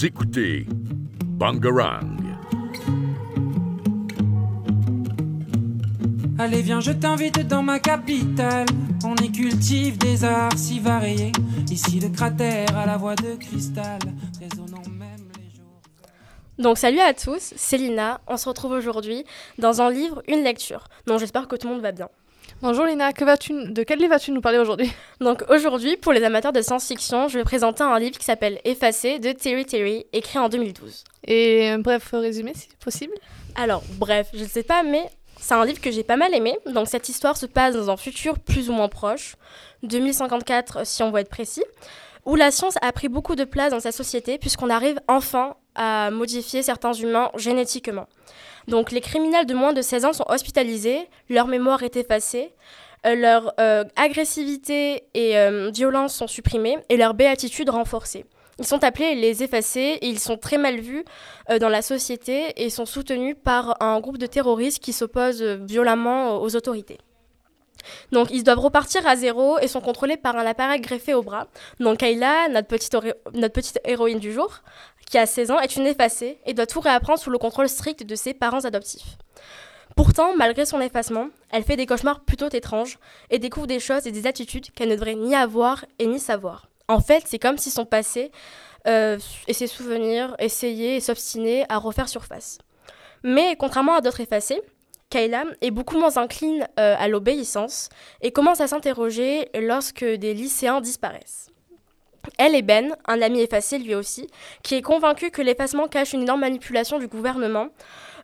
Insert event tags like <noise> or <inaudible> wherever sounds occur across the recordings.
Vous écoutez Bangarang. Allez viens je t'invite dans ma capitale On y cultive des arts si variés Ici le cratère à la voix de cristal Résonnant même les jours Donc salut à tous, c'est Lina. On se retrouve aujourd'hui dans un livre, une lecture. Donc j'espère que tout le monde va bien. Bonjour Lina, que vas-tu, de quel livre vas-tu nous parler aujourd'hui <laughs> Donc aujourd'hui, pour les amateurs de science-fiction, je vais présenter un livre qui s'appelle Effacé de Terry Terry, écrit en 2012. Et un bref résumé si possible Alors bref, je ne sais pas, mais c'est un livre que j'ai pas mal aimé. Donc cette histoire se passe dans un futur plus ou moins proche, 2054 si on veut être précis, où la science a pris beaucoup de place dans sa société puisqu'on arrive enfin à modifier certains humains génétiquement. Donc les criminels de moins de 16 ans sont hospitalisés, leur mémoire est effacée, euh, leur euh, agressivité et euh, violence sont supprimées et leur béatitude renforcée. Ils sont appelés les effacés et ils sont très mal vus dans la société et sont soutenus par un groupe de terroristes qui s'opposent violemment aux autorités. Donc ils doivent repartir à zéro et sont contrôlés par un appareil greffé au bras. Donc Kayla, notre petite, notre petite héroïne du jour, qui a 16 ans, est une effacée et doit tout réapprendre sous le contrôle strict de ses parents adoptifs. Pourtant, malgré son effacement, elle fait des cauchemars plutôt étranges et découvre des choses et des attitudes qu'elle ne devrait ni avoir et ni savoir. En fait, c'est comme si son passé euh, et ses souvenirs essayaient et s'obstinaient à refaire surface. Mais contrairement à d'autres effacés, Kayla est beaucoup moins incline euh, à l'obéissance et commence à s'interroger lorsque des lycéens disparaissent. Elle et Ben, un ami effacé lui aussi, qui est convaincu que l'effacement cache une énorme manipulation du gouvernement,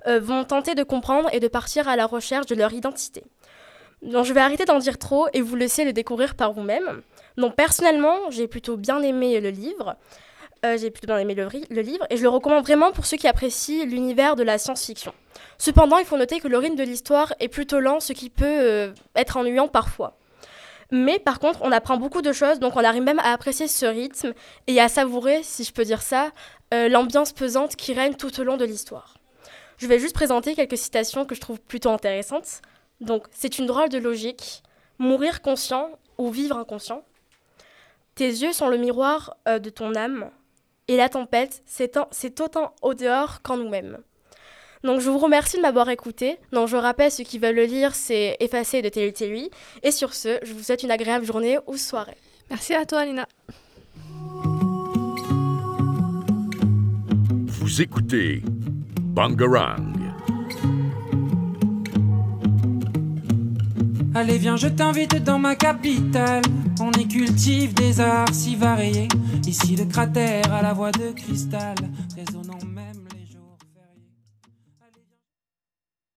euh, vont tenter de comprendre et de partir à la recherche de leur identité. Je vais arrêter d'en dire trop et vous laisser le découvrir par vous-même. Donc personnellement, j'ai plutôt bien aimé le livre. Euh, j'ai plutôt bien aimé le, le, livre et je le recommande vraiment pour ceux qui apprécient l'univers de la science-fiction. Cependant, il faut noter que le rythme de l'histoire est plutôt lent, ce qui peut euh, être ennuyant parfois. Mais par contre, on apprend beaucoup de choses, donc on arrive même à apprécier ce rythme et à savourer, si je peux dire ça, euh, l'ambiance pesante qui règne tout au long de l'histoire. Je vais juste présenter quelques citations que je trouve plutôt intéressantes. Donc, c'est une drôle de logique. Mourir conscient ou vivre inconscient. Tes yeux sont le miroir euh, de ton âme. Et la tempête, c'est autant au dehors qu'en nous-mêmes. Donc je vous remercie de m'avoir écouté. Donc je rappelle, ceux qui veulent le lire, c'est Effacé de Terry. Et sur ce, je vous souhaite une agréable journée ou soirée. Merci à toi, Lina. Vous écoutez Bangarang. Allez viens je t'invite dans ma capitale On y cultive des arts si variés Ici le cratère à la voix de cristal Résonnant même